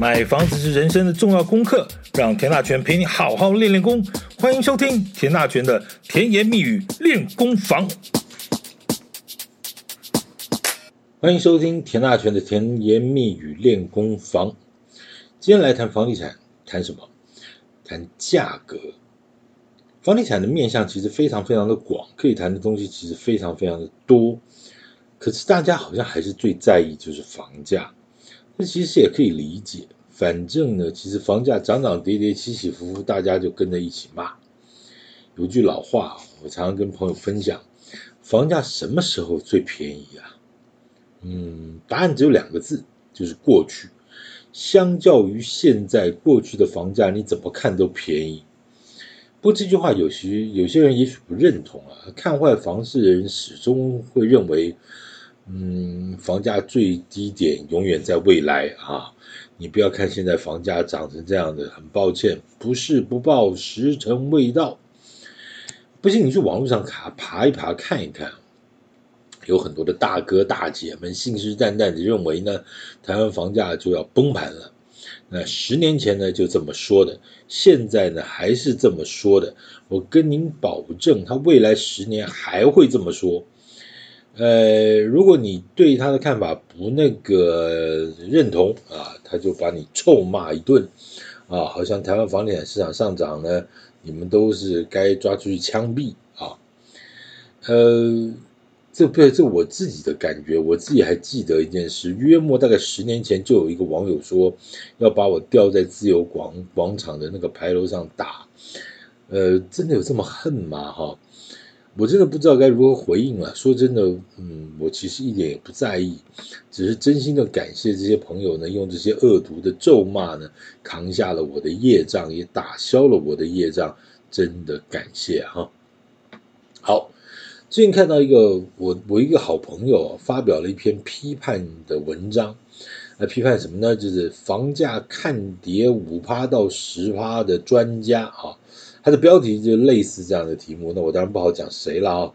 买房子是人生的重要功课，让田大权陪你好好练练功。欢迎收听田大权的甜言蜜语练功房。欢迎收听田大权的甜言蜜语练功房。今天来谈房地产，谈什么？谈价格。房地产的面向其实非常非常的广，可以谈的东西其实非常非常的多。可是大家好像还是最在意就是房价。这其实也可以理解，反正呢，其实房价涨涨跌跌，起起伏伏，大家就跟着一起骂。有句老话，我常常跟朋友分享：房价什么时候最便宜啊？嗯，答案只有两个字，就是过去。相较于现在，过去的房价你怎么看都便宜。不过这句话有时有些人也许不认同啊，看坏房市的人始终会认为。嗯，房价最低点永远在未来啊！你不要看现在房价涨成这样的，很抱歉，不是不报，时辰未到。不信你去网络上卡爬一爬看一看，有很多的大哥大姐们信誓旦旦的认为呢，台湾房价就要崩盘了。那十年前呢就这么说的，现在呢还是这么说的。我跟您保证，他未来十年还会这么说。呃，如果你对他的看法不那个认同啊，他就把你臭骂一顿啊，好像台湾房地产市场上涨呢，你们都是该抓出去枪毙啊。呃，这不是我自己的感觉，我自己还记得一件事，约莫大概十年前就有一个网友说要把我吊在自由广广场的那个牌楼上打，呃，真的有这么恨吗？哈。我真的不知道该如何回应了。说真的，嗯，我其实一点也不在意，只是真心的感谢这些朋友呢，用这些恶毒的咒骂呢，扛下了我的业障，也打消了我的业障，真的感谢哈。好，最近看到一个我我一个好朋友发表了一篇批判的文章，来批判什么呢？就是房价看跌五趴到十趴的专家啊。他的标题就类似这样的题目，那我当然不好讲谁了啊。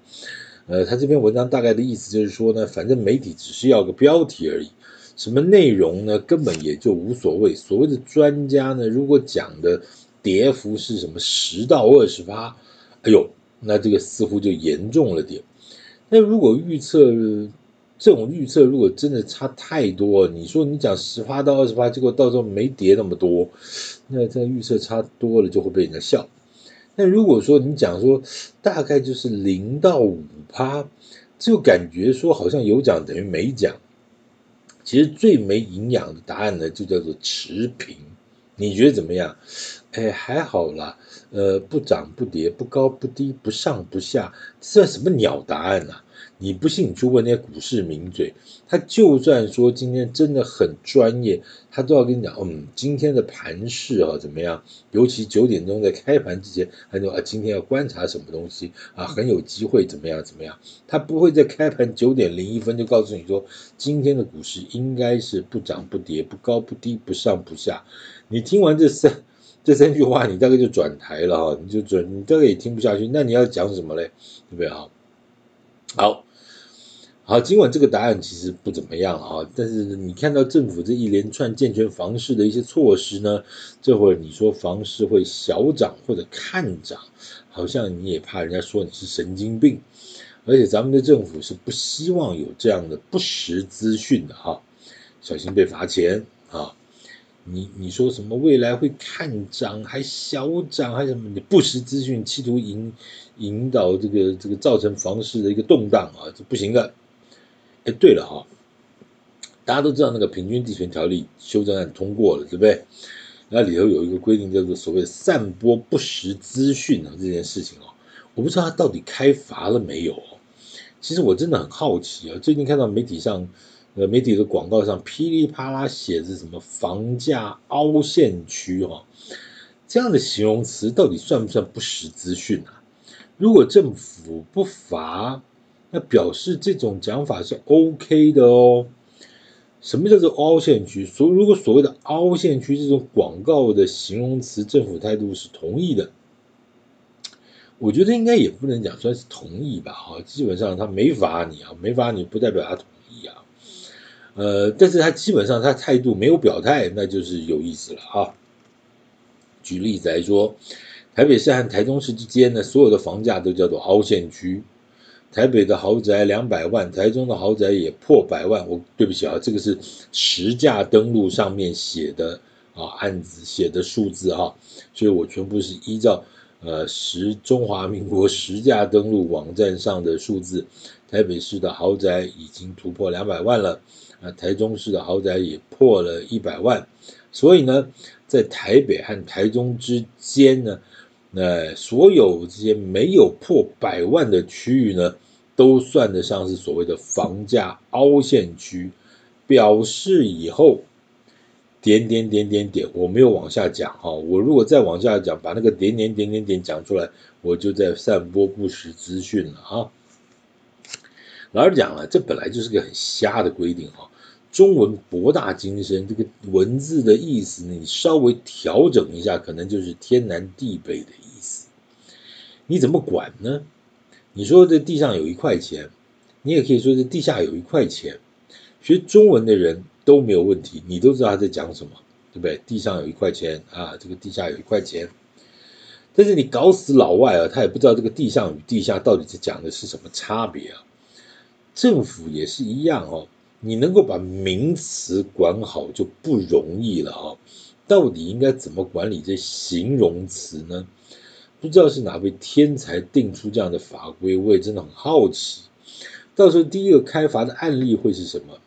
呃，他这篇文章大概的意思就是说呢，反正媒体只是要个标题而已，什么内容呢，根本也就无所谓。所谓的专家呢，如果讲的跌幅是什么十到二十趴，哎呦，那这个似乎就严重了点。那如果预测这种预测如果真的差太多，你说你讲十趴到二十趴，结果到时候没跌那么多，那这预测差多了就会被人家笑。那如果说你讲说大概就是零到五趴，就感觉说好像有涨等于没涨。其实最没营养的答案呢，就叫做持平。你觉得怎么样？哎，还好啦，呃，不涨不跌，不高不低，不上不下，这算什么鸟答案啊？你不信，你去问那些股市名嘴，他就算说今天真的很专业，他都要跟你讲，嗯，今天的盘势啊怎么样？尤其九点钟在开盘之前，他说啊，今天要观察什么东西啊，很有机会怎么样怎么样？他不会在开盘九点零一分就告诉你说，今天的股市应该是不涨不跌，不高不低，不上不下。你听完这三这三句话，你大概就转台了哈，你就准，你大概也听不下去。那你要讲什么嘞？对不对啊？好。好，尽管这个答案其实不怎么样啊，但是你看到政府这一连串健全房市的一些措施呢，这会儿你说房市会小涨或者看涨，好像你也怕人家说你是神经病，而且咱们的政府是不希望有这样的不实资讯的哈，小心被罚钱啊！你你说什么未来会看涨还小涨还什么？你不实资讯企图引引导这个这个造成房市的一个动荡啊，这不行的。哎，对了哈，大家都知道那个平均地权条例修正案通过了，对不对？那里头有一个规定叫做所谓散播不实资讯啊，这件事情哦，我不知道它到底开罚了没有。其实我真的很好奇啊，最近看到媒体上，呃，媒体的广告上噼里啪啦写着什么房价凹陷区哈，这样的形容词到底算不算不实资讯啊？如果政府不罚，那表示这种讲法是 OK 的哦。什么叫做凹陷区？所如果所谓的凹陷区这种广告的形容词，政府态度是同意的，我觉得应该也不能讲算是同意吧。哈，基本上他没罚你啊，没罚你不代表他同。呃，但是他基本上他态度没有表态，那就是有意思了啊。举例子来说，台北市和台中市之间呢，所有的房价都叫做凹陷区。台北的豪宅两百万，台中的豪宅也破百万。我对不起啊，这个是实价登录上面写的啊，案子写的数字哈，所以我全部是依照呃实中华民国实价登录网站上的数字。台北市的豪宅已经突破两百万了，啊，台中市的豪宅也破了一百万。所以呢，在台北和台中之间呢，那所有这些没有破百万的区域呢，都算得上是所谓的房价凹陷区，表示以后点点点点点，我没有往下讲哈，我如果再往下讲，把那个点点点点点讲出来，我就在散播不实资讯了哈。老实讲了，这本来就是个很瞎的规定哈。中文博大精深，这个文字的意思你稍微调整一下，可能就是天南地北的意思。你怎么管呢？你说这地上有一块钱，你也可以说这地下有一块钱。学中文的人都没有问题，你都知道他在讲什么，对不对？地上有一块钱啊，这个地下有一块钱。但是你搞死老外啊，他也不知道这个地上与地下到底是讲的是什么差别啊。政府也是一样哦，你能够把名词管好就不容易了啊。到底应该怎么管理这形容词呢？不知道是哪位天才定出这样的法规，我也真的很好奇。到时候第一个开罚的案例会是什么？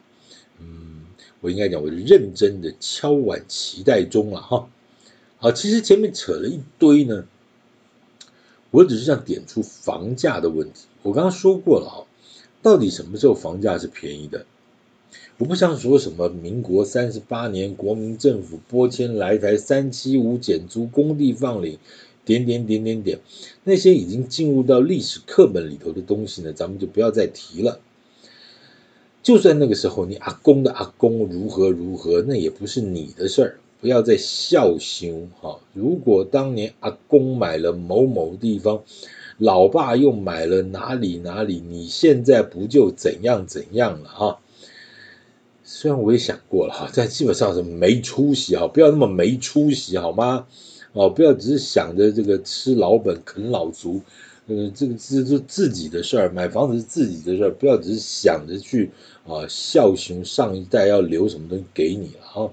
嗯，我应该讲，我认真的敲碗期待中了哈。好，其实前面扯了一堆呢，我只是想点出房价的问题。我刚刚说过了哈，到底什么时候房价是便宜的？我不想说什么民国三十八年国民政府拨迁来台三七五减租工地放领。点点点点点，那些已经进入到历史课本里头的东西呢，咱们就不要再提了。就算那个时候你阿公的阿公如何如何，那也不是你的事儿，不要再笑羞哈。如果当年阿公买了某某地方，老爸又买了哪里哪里，你现在不就怎样怎样了哈？虽然我也想过了哈，但基本上是没出息哈，不要那么没出息好吗？哦，不要只是想着这个吃老本啃老族，呃，这个是是自己的事儿，买房子是自己的事儿，不要只是想着去啊孝顺上一代要留什么东西给你了哈。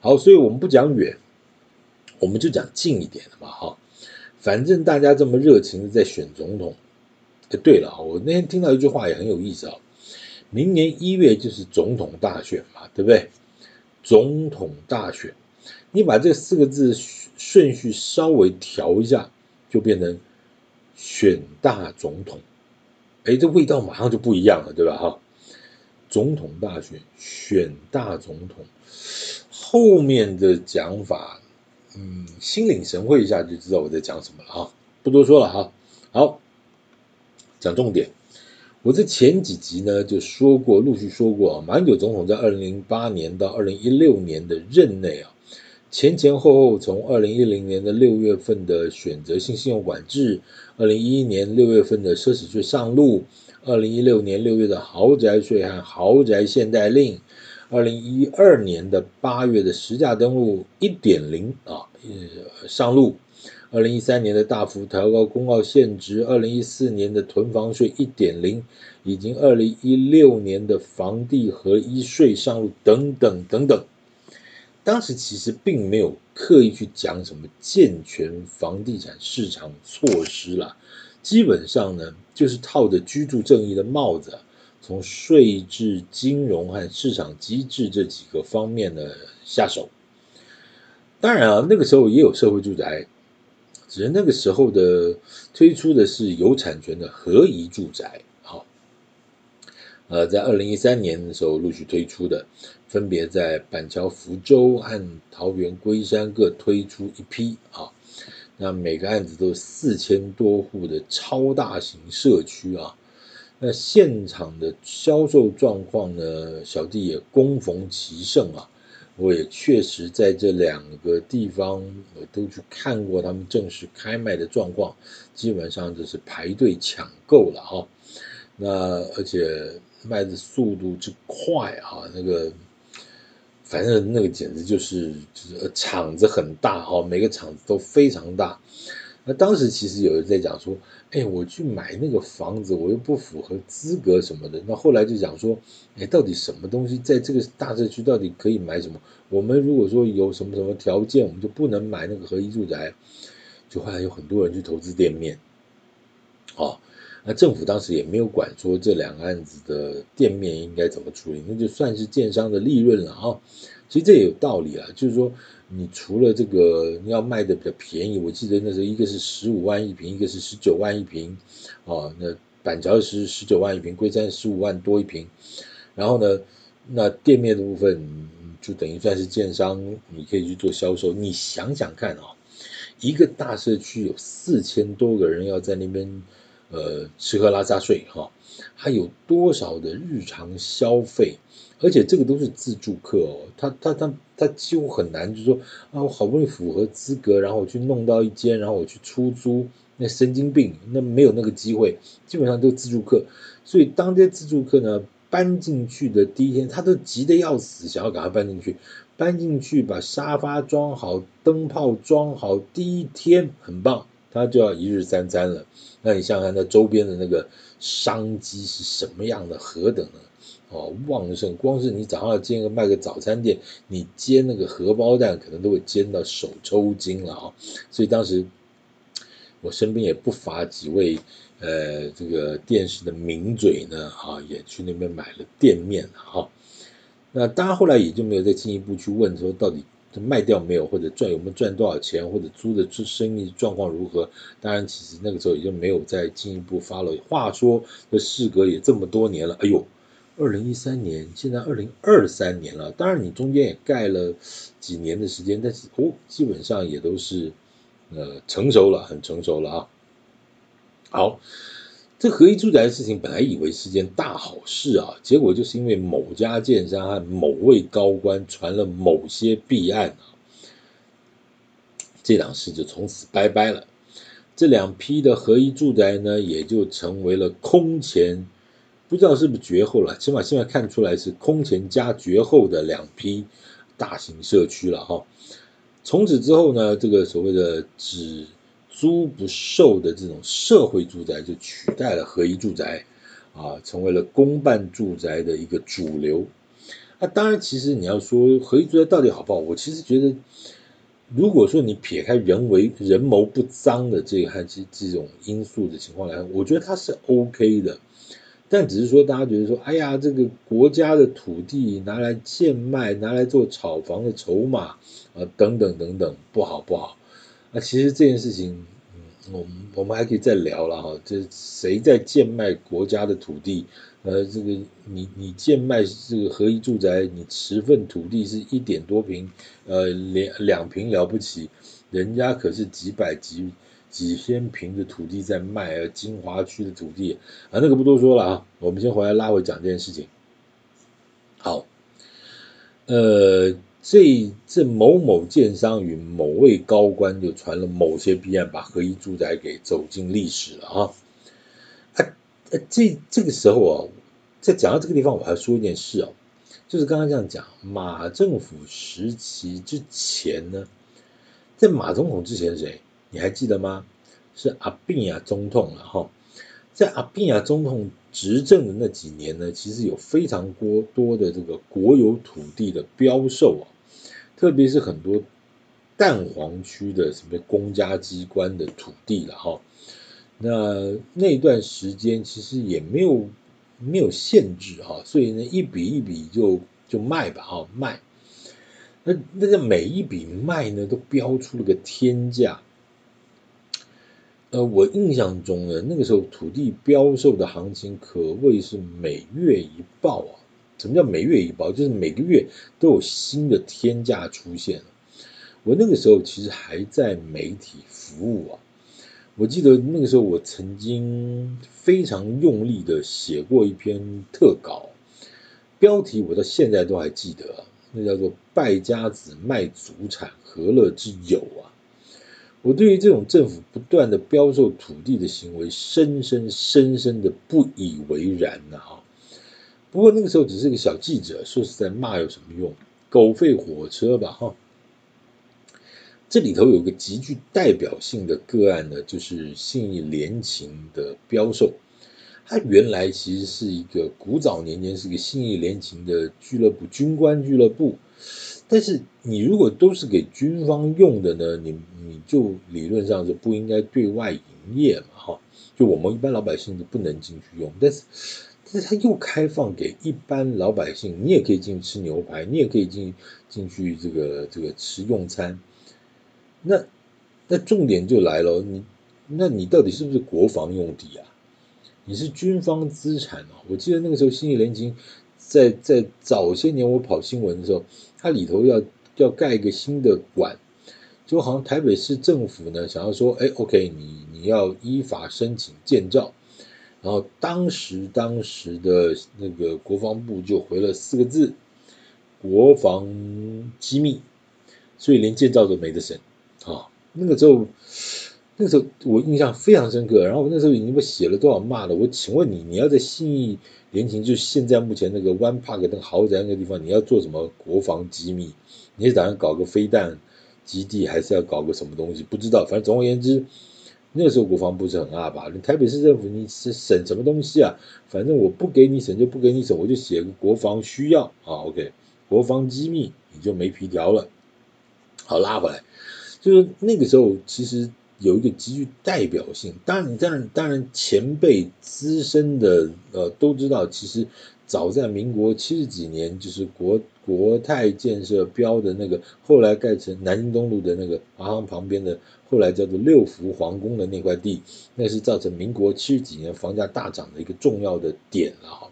好，所以我们不讲远，我们就讲近一点的嘛哈。反正大家这么热情的在选总统，哎，对了，我那天听到一句话也很有意思啊，明年一月就是总统大选嘛，对不对？总统大选，你把这四个字。顺序稍微调一下，就变成选大总统，哎，这味道马上就不一样了，对吧？哈，总统大选选大总统，后面的讲法，嗯，心领神会一下就知道我在讲什么了哈，不多说了哈。好，讲重点，我在前几集呢就说过，陆续说过啊，马英九总统在二零零八年到二零一六年的任内啊。前前后后，从二零一零年的六月份的选择性信用管制，二零一一年六月份的奢侈税上路，二零一六年六月的豪宅税和豪宅限贷令，二零一二年的八月的实价登录一点零啊，上路，二零一三年的大幅调高公告限值，二零一四年的囤房税一点零，以及二零一六年的房地合一税上路等等等等。当时其实并没有刻意去讲什么健全房地产市场措施啦，基本上呢就是套着居住正义的帽子，从税制、金融和市场机制这几个方面呢下手。当然啊，那个时候也有社会住宅，只是那个时候的推出的是有产权的合宜住宅。呃，在二零一三年的时候陆续推出的，分别在板桥、福州和桃园龟山各推出一批啊。那每个案子都是四千多户的超大型社区啊。那现场的销售状况呢，小弟也恭逢其盛啊。我也确实在这两个地方我都去看过他们正式开卖的状况，基本上就是排队抢购了哈。那而且。卖的速度之快啊，那个反正那个简直就是就是厂子很大哈，每个场子都非常大。那当时其实有人在讲说，哎，我去买那个房子，我又不符合资格什么的。那后来就讲说，哎，到底什么东西在这个大社区到底可以买什么？我们如果说有什么什么条件，我们就不能买那个合一住宅。就后来有很多人去投资店面，哦，那政府当时也没有管说这两个案子的店面应该怎么处理，那就算是建商的利润了啊。其实这也有道理啊，就是说，你除了这个你要卖的比较便宜，我记得那时候一个是十五万一平，一个是十九万一平，哦，那板桥是十九万一平，龟山十五万多一平，然后呢，那店面的部分就等于算是建商，你可以去做销售。你想想看啊，一个大社区有四千多个人要在那边呃吃喝拉撒睡哈，还有多少的日常消费？而且这个都是自助客哦，他他他他几乎很难，就是说啊，我好不容易符合资格，然后我去弄到一间，然后我去出租，那神经病，那没有那个机会，基本上都是自助客。所以当这些自助客呢搬进去的第一天，他都急得要死，想要赶快搬进去，搬进去把沙发装好，灯泡装好，第一天很棒，他就要一日三餐了。那你想想，那周边的那个商机是什么样的，何等呢？哦，旺盛！光是你早上煎个卖个早餐店，你煎那个荷包蛋，可能都会煎到手抽筋了啊！所以当时我身边也不乏几位呃这个电视的名嘴呢，啊，也去那边买了店面哈。那当然后来也就没有再进一步去问说到底卖掉没有，或者赚有没有赚多少钱，或者租的这生意状况如何。当然，其实那个时候也就没有再进一步发了。话说这事隔也这么多年了，哎呦！二零一三年，现在二零二三年了。当然，你中间也盖了几年的时间，但是哦，基本上也都是呃成熟了，很成熟了啊。好，这合一住宅的事情本来以为是件大好事啊，结果就是因为某家建商和某位高官传了某些弊案啊，这档事就从此拜拜了。这两批的合一住宅呢，也就成为了空前。不知道是不是绝后了，起码现在看出来是空前加绝后的两批大型社区了哈。从此之后呢，这个所谓的只租不售的这种社会住宅就取代了合一住宅啊，成为了公办住宅的一个主流。那当然，其实你要说合一住宅到底好不好，我其实觉得，如果说你撇开人为人谋不臧的这个和这这种因素的情况来，我觉得它是 OK 的。但只是说，大家觉得说，哎呀，这个国家的土地拿来贱卖，拿来做炒房的筹码啊，等等等等，不好不好。那其实这件事情，嗯，我们我们还可以再聊了哈。这谁在贱卖国家的土地？呃，这个你你贱卖这个合一住宅，你持份土地是一点多平，呃，两两平了不起，人家可是几百几。几千平的土地在卖，而金华区的土地啊，那个不多说了啊，我们先回来拉回讲这件事情。好，呃，这这某某建商与某位高官就传了某些弊案，把合一住宅给走进历史了啊。啊，这这个时候啊，在讲到这个地方，我还说一件事啊，就是刚刚这样讲，马政府时期之前呢，在马总统之前是谁？你还记得吗？是阿扁呀总统了哈，在阿扁呀总统执政的那几年呢，其实有非常多多的这个国有土地的标售啊，特别是很多蛋黄区的什么公家机关的土地了哈。那那段时间其实也没有没有限制哈，所以呢一笔一笔就就卖吧哈卖。那那个每一笔卖呢都标出了个天价。呃，我印象中呢，那个时候土地标售的行情可谓是每月一爆啊！什么叫每月一爆？就是每个月都有新的天价出现。我那个时候其实还在媒体服务啊，我记得那个时候我曾经非常用力的写过一篇特稿，标题我到现在都还记得，那叫做“败家子卖祖产，何乐之有”啊！我对于这种政府不断的标售土地的行为，深深深深的不以为然呐！哈，不过那个时候只是个小记者，说实在骂有什么用？狗吠火车吧，哈。这里头有个极具代表性的个案呢，就是信义联勤的标售。它原来其实是一个古早年间是个信义联勤的俱乐部，军官俱乐部。但是你如果都是给军方用的呢，你你就理论上是不应该对外营业嘛，哈。就我们一般老百姓是不能进去用，但是但是他又开放给一般老百姓，你也可以进去吃牛排，你也可以进进去这个这个吃用餐。那那重点就来了，你那你到底是不是国防用地啊？你是军方资产啊？我记得那个时候信义联勤在在早些年我跑新闻的时候，它里头要要盖一个新的馆，就好像台北市政府呢想要说，哎，OK，你你要依法申请建造，然后当时当时的那个国防部就回了四个字：国防机密，所以连建造都没得审。啊，那个时候，那时候我印象非常深刻。然后我那时候已经被写了多少骂了。我请问你，你要在信义联勤，就是现在目前那个 One Park 那个豪宅那个地方，你要做什么国防机密？你是打算搞个飞弹基地，还是要搞个什么东西？不知道。反正总而言之，那个时候国防部是很阿吧。你台北市政府你是审什么东西啊？反正我不给你审就不给你审，我就写个国防需要啊。OK，国防机密你就没皮条了。好，拉回来。就是那个时候，其实有一个极具代表性。当然，当然当然前辈资深的呃都知道，其实早在民国七十几年，就是国国泰建设标的那个，后来盖成南京东路的那个华航旁边的，后来叫做六福皇宫的那块地，那是造成民国七十几年房价大涨的一个重要的点了哈。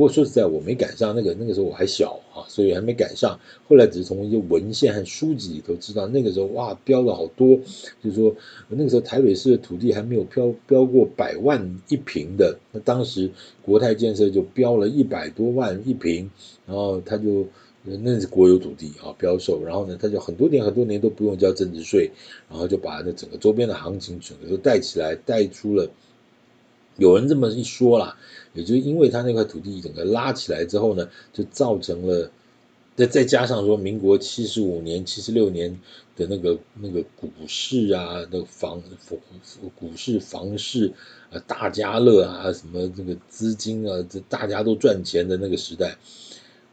不过说实在，我没赶上那个，那个时候我还小啊，所以还没赶上。后来只是从一些文献和书籍里头知道，那个时候哇，标了好多，就是说那个时候台北市的土地还没有标标过百万一平的，那当时国泰建设就标了一百多万一平，然后他就那是国有土地啊，标售，然后呢，他就很多年很多年都不用交增值税，然后就把那整个周边的行情整个都带起来，带出了。有人这么一说啦，也就因为他那块土地整个拉起来之后呢，就造成了，再再加上说民国七十五年、七十六年的那个那个股市啊，那个房股市房市啊，大家乐啊，什么这个资金啊，这大家都赚钱的那个时代，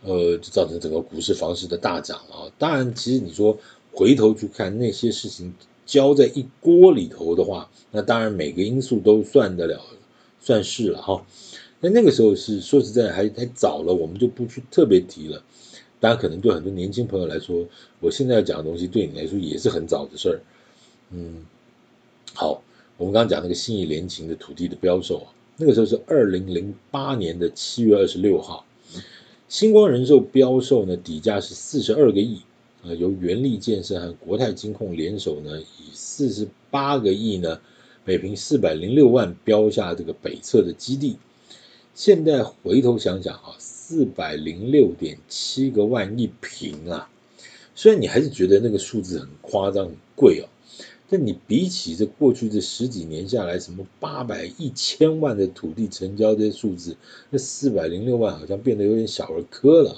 呃，就造成整个股市房市的大涨啊。当然，其实你说回头去看那些事情浇在一锅里头的话，那当然每个因素都算得了。算是了哈，那那个时候是说实在还还早了，我们就不去特别提了。当然，可能对很多年轻朋友来说，我现在要讲的东西对你来说也是很早的事儿。嗯，好，我们刚刚讲那个信义联勤的土地的标售啊，那个时候是二零零八年的七月二十六号，星光人寿标售呢，底价是四十二个亿，呃，由元力建设和国泰金控联手呢，以四十八个亿呢。每平四百零六万标下这个北侧的基地，现在回头想想啊，四百零六点七个万一平啊，虽然你还是觉得那个数字很夸张很贵哦，但你比起这过去这十几年下来，什么八百一千万的土地成交这些数字，那四百零六万好像变得有点小儿科了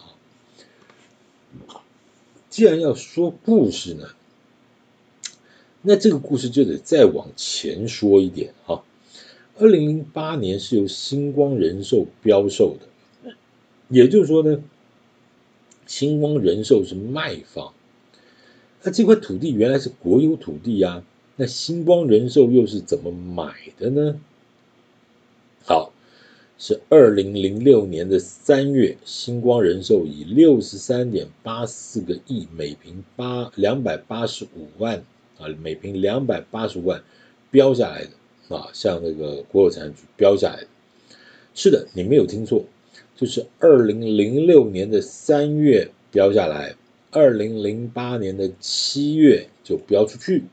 啊。既然要说故事呢，那这个故事就得再往前说一点哈。二零零八年是由星光人寿标售的，也就是说呢，星光人寿是卖方。那这块土地原来是国有土地啊，那星光人寿又是怎么买的呢？好，是二零零六年的三月，星光人寿以六十三点八四个亿，每平八两百八十五万。啊，每平两百八十万标下来的啊，像那个国有财产局标下来的。是的，你没有听错，就是二零零六年的三月标下来，二零零八年的七月就标出去。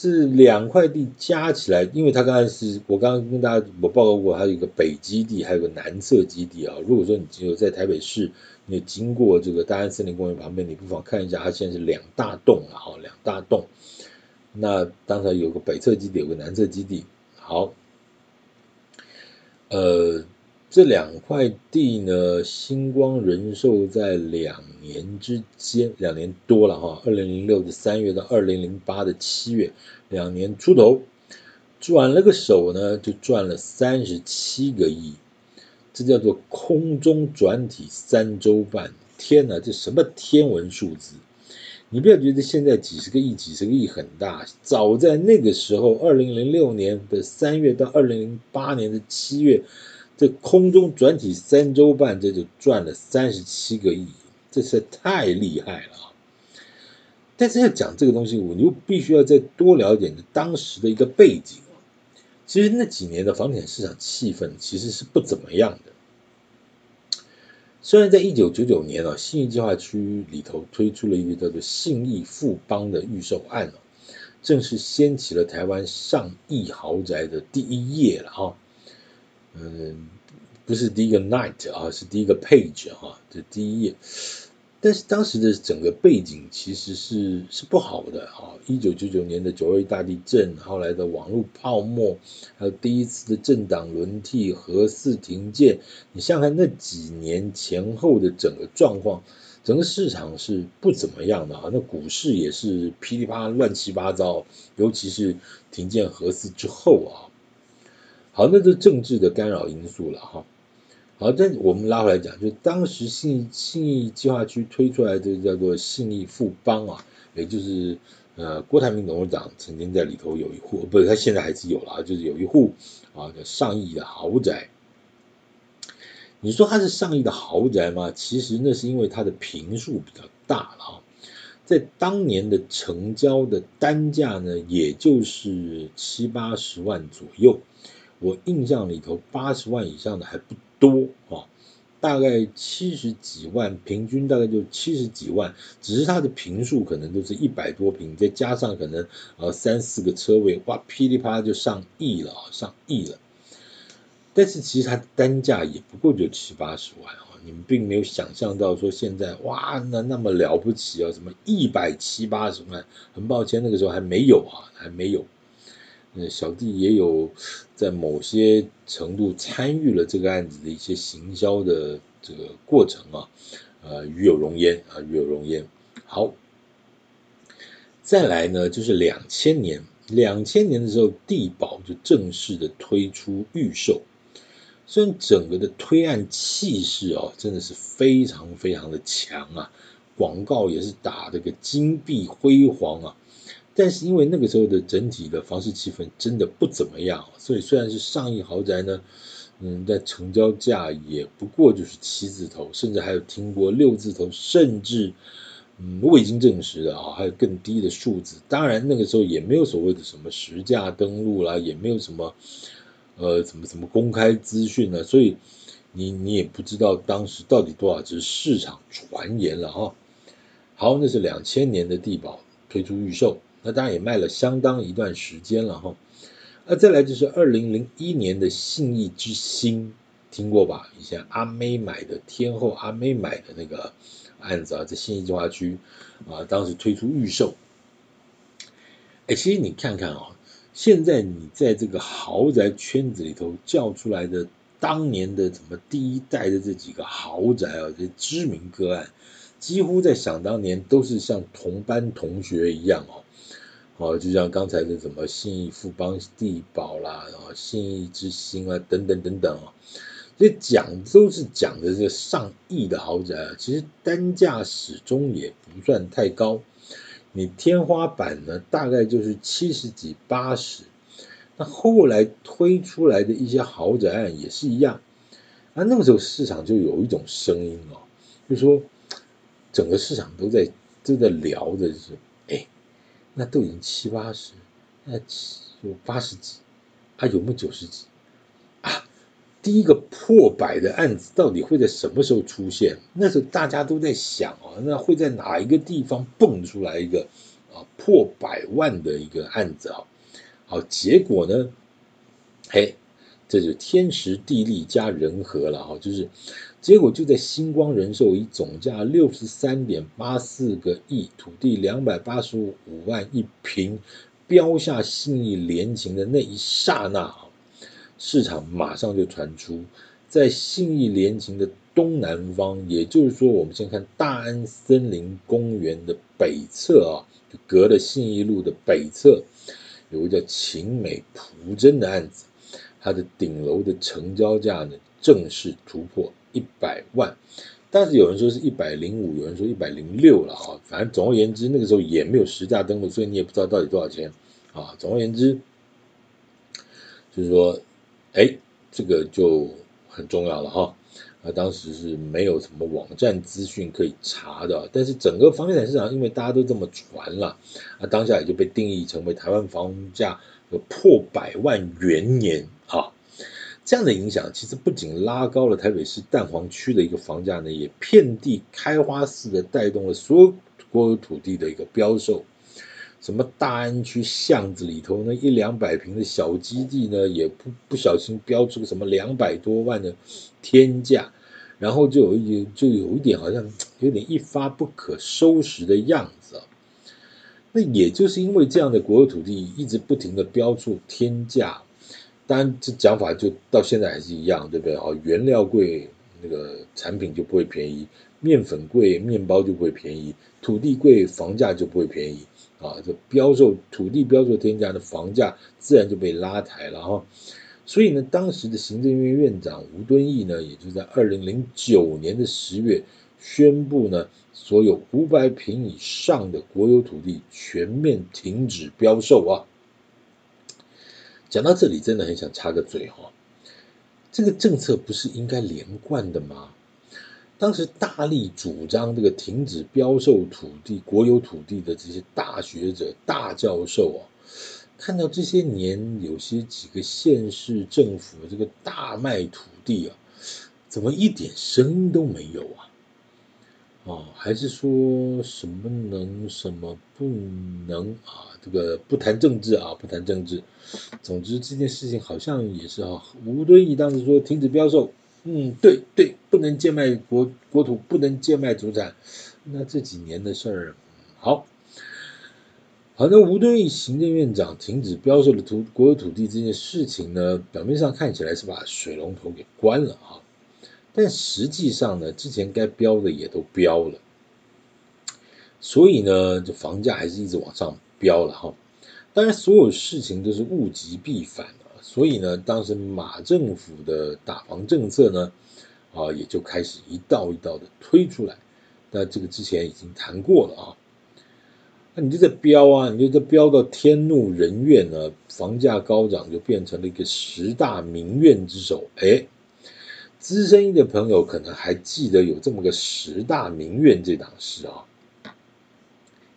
这两块地加起来，因为它刚才是我刚刚跟大家我报告过，它有一个北基地，还有个南侧基地啊。如果说你只有在台北市。你经过这个大安森林公园旁边，你不妨看一下，它现在是两大栋啊，两大栋。那当然有个北侧基地，有个南侧基地。好，呃，这两块地呢，星光人寿在两年之间，两年多了哈，二零零六的三月到二零零八的七月，两年出头，转了个手呢，就赚了三十七个亿，这叫做空中转体三周半，天哪，这什么天文数字？你不要觉得现在几十个亿、几十个亿很大，早在那个时候，二零零六年的三月到二零零八年的七月。这空中转体三周半，这就赚了三十七个亿，这是太厉害了啊！但是要讲这个东西，我就必须要再多了解当时的一个背景。其实那几年的房地产市场气氛其实是不怎么样的。虽然在一九九九年啊，信义计划区里头推出了一个叫做信义富邦的预售案，正式掀起了台湾上亿豪宅的第一页了哈。嗯，不是第一个 night 啊，是第一个 page 哈，这第一页。但是当时的整个背景其实是是不好的啊。一九九九年的九二大地震，后来的网络泡沫，还有第一次的政党轮替、核四停建，你想想看那几年前后的整个状况，整个市场是不怎么样的啊。那股市也是噼里啪啦乱七八糟，尤其是停建核四之后啊。好，那这政治的干扰因素了哈。好，但我们拉回来讲，就当时信信义计划区推出来的叫做信义富邦啊，也就是呃郭台铭董事长曾经在里头有一户，不是他现在还是有了，就是有一户啊叫上亿的豪宅。你说它是上亿的豪宅吗？其实那是因为它的坪数比较大了啊，在当年的成交的单价呢，也就是七八十万左右。我印象里头，八十万以上的还不多啊，大概七十几万，平均大概就七十几万，只是它的平数可能都是一百多平，再加上可能呃三四个车位，哇，噼里啪啦就上亿了啊，上亿了。但是其实它单价也不过就七八十万啊，你们并没有想象到说现在哇，那那么了不起啊，什么一百七八十万，很抱歉，那个时候还没有啊，还没有。小弟也有在某些程度参与了这个案子的一些行销的这个过程啊，呃，与有荣焉啊，与有荣焉。好，再来呢，就是两千年，两千年的时候，地宝就正式的推出预售，虽然整个的推案气势哦，真的是非常非常的强啊，广告也是打这个金碧辉煌啊。但是因为那个时候的整体的房市气氛真的不怎么样，所以虽然是上亿豪宅呢，嗯，但成交价也不过就是七字头，甚至还有听过六字头，甚至嗯未经证实的啊，还有更低的数字。当然那个时候也没有所谓的什么实价登录啦，也没有什么呃什么什么公开资讯呢，所以你你也不知道当时到底多少，只市场传言了哈。好，那是两千年的地宝推出预售。那当然也卖了相当一段时间了哈，那再来就是二零零一年的信义之星，听过吧？以前阿妹买的天后阿妹买的那个案子啊，在信义计划区啊，当时推出预售。哎，其实你看看啊，现在你在这个豪宅圈子里头叫出来的当年的什么第一代的这几个豪宅啊，这知名个案，几乎在想当年都是像同班同学一样哦。哦，就像刚才的什么信义富邦地宝啦，然后信义之星啊，等等等等啊，所以讲都是讲的这上亿的豪宅啊，其实单价始终也不算太高，你天花板呢大概就是七十几八十，那后来推出来的一些豪宅案也是一样，啊，那个时候市场就有一种声音哦，就说整个市场都在都在聊的就是。那都已经七八十，那有八十几，啊有没有九十几？啊，第一个破百的案子到底会在什么时候出现？那时候大家都在想啊，那会在哪一个地方蹦出来一个啊破百万的一个案子啊？好，结果呢？嘿。这就天时地利加人和了哈，就是结果就在星光人寿以总价六十三点八四个亿，土地两百八十五万一平，标下信义联勤的那一刹那啊，市场马上就传出在信义联勤的东南方，也就是说，我们先看大安森林公园的北侧啊，就隔了信义路的北侧，有个叫秦美蒲真的案子，它的顶楼的成交价呢，正式突破一百万。但是有人说是一百零五，有人说一百零六了啊，反正总而言之，那个时候也没有实价登录，所以你也不知道到底多少钱啊。总而言之，就是说，哎，这个就很重要了哈。啊，当时是没有什么网站资讯可以查的，但是整个房地产市场因为大家都这么传了，啊，当下也就被定义成为台湾房价有破百万元年啊。这样的影响其实不仅拉高了台北市蛋黄区的一个房价呢，也遍地开花似的带动了所有国有土地的一个标售。什么大安区巷子里头那一两百平的小基地呢，也不不小心标出个什么两百多万的天价，然后就有一就有一点好像有点一发不可收拾的样子啊。那也就是因为这样的国有土地一直不停的标出天价。当然，这讲法就到现在还是一样，对不对啊？原料贵，那个产品就不会便宜；面粉贵，面包就不会便宜；土地贵，房价就不会便宜啊！这标售土地标售天价的房价，自然就被拉抬了哈。所以呢，当时的行政院院长吴敦义呢，也就在二零零九年的十月宣布呢，所有五百平以上的国有土地全面停止标售啊。讲到这里，真的很想插个嘴哈，这个政策不是应该连贯的吗？当时大力主张这个停止标售土地、国有土地的这些大学者、大教授啊，看到这些年有些几个县市政府这个大卖土地啊，怎么一点声音都没有啊？哦，还是说什么能什么不能啊？这个不谈政治啊，不谈政治。总之这件事情好像也是啊。吴敦义当时说停止标售，嗯，对对，不能贱卖国国土，不能贱卖祖产。那这几年的事儿，好，好，那吴敦义行政院长停止标售的土国有土地这件事情呢，表面上看起来是把水龙头给关了啊。但实际上呢，之前该标的也都标了，所以呢，这房价还是一直往上飙了哈。当然，所有事情都是物极必反啊，所以呢，当时马政府的打房政策呢，啊，也就开始一道一道的推出来。那这个之前已经谈过了啊。那你就在飙啊，你就在飙到天怒人怨呢，房价高涨就变成了一个十大民怨之首，哎。资深一的朋友可能还记得有这么个十大民怨这档事啊，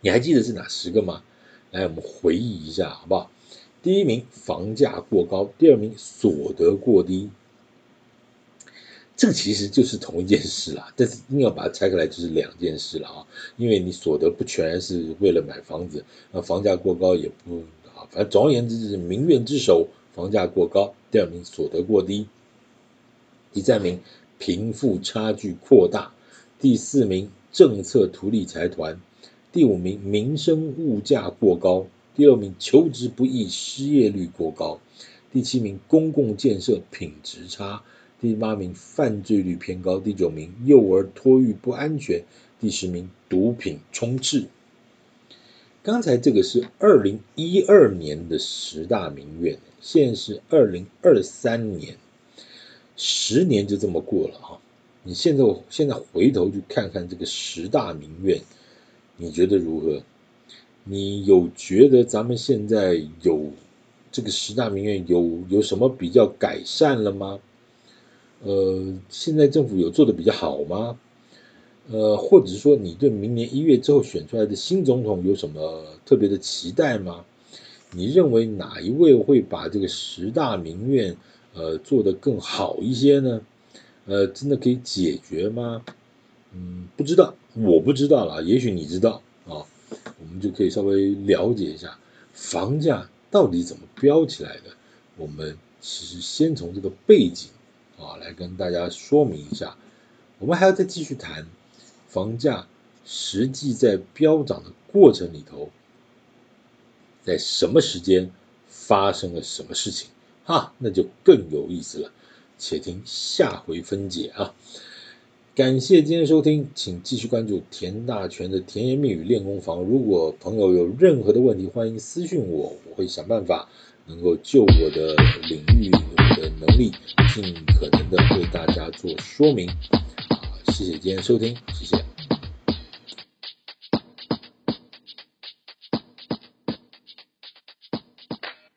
你还记得是哪十个吗？来，我们回忆一下，好不好？第一名房价过高，第二名所得过低，这个其实就是同一件事啦，但是硬要把它拆开来就是两件事了啊，因为你所得不全是为了买房子，那房价过高也不啊，反正总而言之就是民怨之首，房价过高，第二名所得过低。第三名，贫富差距扩大；第四名，政策图利财团；第五名，民生物价过高；第六名，求职不易，失业率过高；第七名，公共建设品质差；第八名，犯罪率偏高；第九名，幼儿托育不安全；第十名，毒品充斥。刚才这个是二零一二年的十大民怨，现在是二零二三年。十年就这么过了哈，你现在现在回头去看看这个十大名院，你觉得如何？你有觉得咱们现在有这个十大名院有有什么比较改善了吗？呃，现在政府有做的比较好吗？呃，或者说你对明年一月之后选出来的新总统有什么特别的期待吗？你认为哪一位会把这个十大名院？呃，做得更好一些呢？呃，真的可以解决吗？嗯，不知道，我不知道了，也许你知道啊，我们就可以稍微了解一下房价到底怎么飙起来的。我们其实先从这个背景啊来跟大家说明一下，我们还要再继续谈房价实际在飙涨的过程里头，在什么时间发生了什么事情。哈，那就更有意思了。且听下回分解啊！感谢今天收听，请继续关注田大权的甜言蜜语练功房。如果朋友有任何的问题，欢迎私信我，我会想办法能够就我的领域、我的能力，尽可能的为大家做说明。啊，谢谢今天收听，谢谢。